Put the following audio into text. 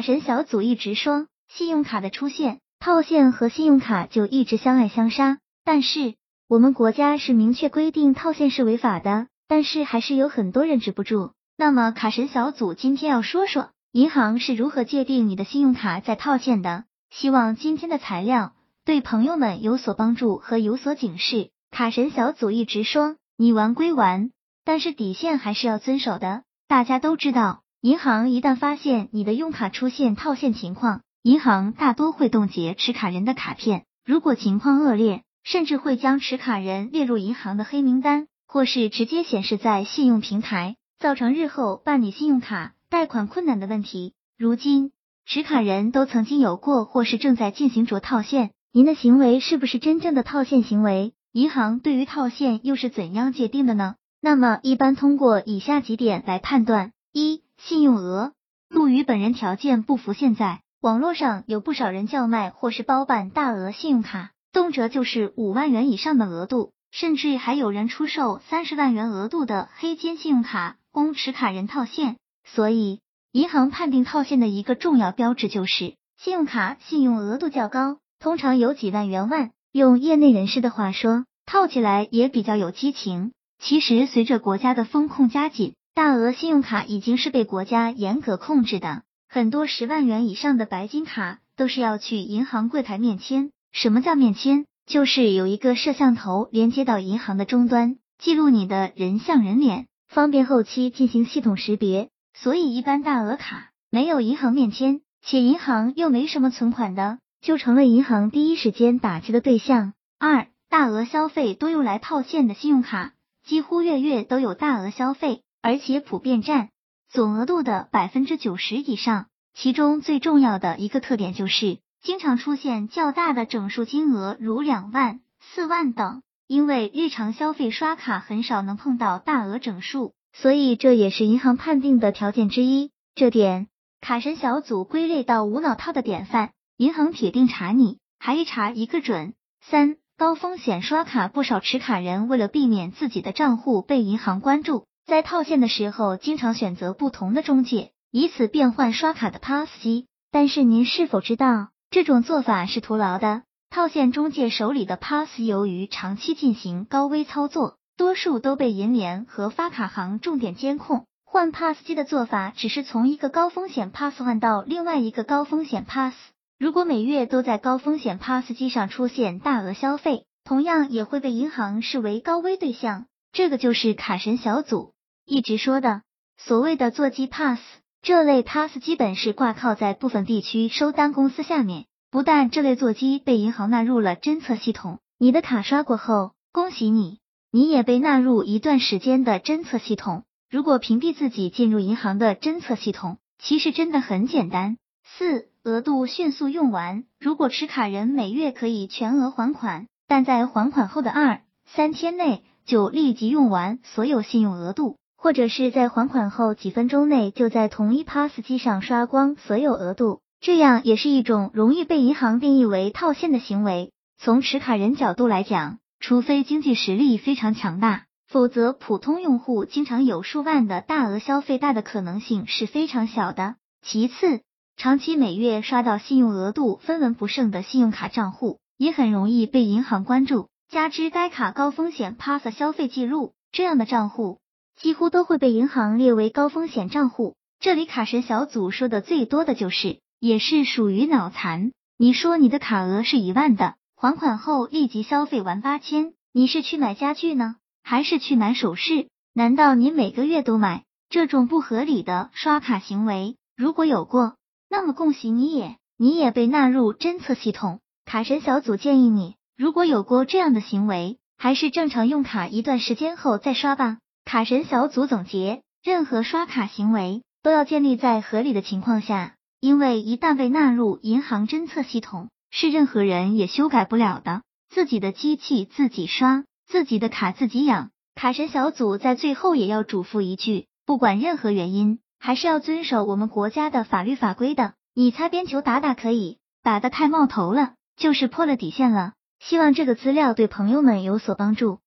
神小组一直说，信用卡的出现，套现和信用卡就一直相爱相杀。但是我们国家是明确规定套现是违法的，但是还是有很多人止不住。那么卡神小组今天要说说，银行是如何界定你的信用卡在套现的。希望今天的材料对朋友们有所帮助和有所警示。卡神小组一直说，你玩归玩，但是底线还是要遵守的。大家都知道。银行一旦发现你的用卡出现套现情况，银行大多会冻结持卡人的卡片。如果情况恶劣，甚至会将持卡人列入银行的黑名单，或是直接显示在信用平台，造成日后办理信用卡贷款困难的问题。如今，持卡人都曾经有过或是正在进行着套现，您的行为是不是真正的套现行为？银行对于套现又是怎样界定的呢？那么，一般通过以下几点来判断：一信用额度与本人条件不符。现在网络上有不少人叫卖或是包办大额信用卡，动辄就是五万元以上的额度，甚至还有人出售三十万元额度的黑金信用卡供持卡人套现。所以，银行判定套现的一个重要标志就是信用卡信用额度较高，通常有几万元万。用业内人士的话说，套起来也比较有激情。其实，随着国家的风控加紧。大额信用卡已经是被国家严格控制的，很多十万元以上的白金卡都是要去银行柜台面签。什么叫面签？就是有一个摄像头连接到银行的终端，记录你的人像人脸，方便后期进行系统识别。所以一般大额卡没有银行面签，且银行又没什么存款的，就成了银行第一时间打击的对象。二、大额消费多用来套现的信用卡，几乎月月都有大额消费。而且普遍占总额度的百分之九十以上，其中最重要的一个特点就是经常出现较大的整数金额，如两万、四万等。因为日常消费刷卡很少能碰到大额整数，所以这也是银行判定的条件之一。这点卡神小组归类到无脑套的典范，银行铁定查你，还一查一个准。三高风险刷卡，不少持卡人为了避免自己的账户被银行关注。在套现的时候，经常选择不同的中介，以此变换刷卡的 POS 机。但是您是否知道，这种做法是徒劳的？套现中介手里的 POS 由于长期进行高危操作，多数都被银联和发卡行重点监控。换 POS 机的做法只是从一个高风险 POS 换到另外一个高风险 POS。如果每月都在高风险 POS 机上出现大额消费，同样也会被银行视为高危对象。这个就是卡神小组。一直说的所谓的座机 pass，这类 pass 基本是挂靠在部分地区收单公司下面。不但这类座机被银行纳入了侦测系统，你的卡刷过后，恭喜你，你也被纳入一段时间的侦测系统。如果屏蔽自己进入银行的侦测系统，其实真的很简单。四额度迅速用完，如果持卡人每月可以全额还款，但在还款后的二三天内就立即用完所有信用额度。或者是在还款后几分钟内就在同一 POS 机上刷光所有额度，这样也是一种容易被银行定义为套现的行为。从持卡人角度来讲，除非经济实力非常强大，否则普通用户经常有数万的大额消费大的可能性是非常小的。其次，长期每月刷到信用额度分文不剩的信用卡账户，也很容易被银行关注。加之该卡高风险 POS 消费记录，这样的账户。几乎都会被银行列为高风险账户。这里卡神小组说的最多的就是，也是属于脑残。你说你的卡额是一万的，还款后立即消费完八千，你是去买家具呢，还是去买首饰？难道你每个月都买？这种不合理的刷卡行为，如果有过，那么恭喜你也，你也被纳入侦测系统。卡神小组建议你，如果有过这样的行为，还是正常用卡一段时间后再刷吧。卡神小组总结：任何刷卡行为都要建立在合理的情况下，因为一旦被纳入银行侦测系统，是任何人也修改不了的。自己的机器自己刷，自己的卡自己养。卡神小组在最后也要嘱咐一句：不管任何原因，还是要遵守我们国家的法律法规的。你擦边球打打可以，打的太冒头了，就是破了底线了。希望这个资料对朋友们有所帮助。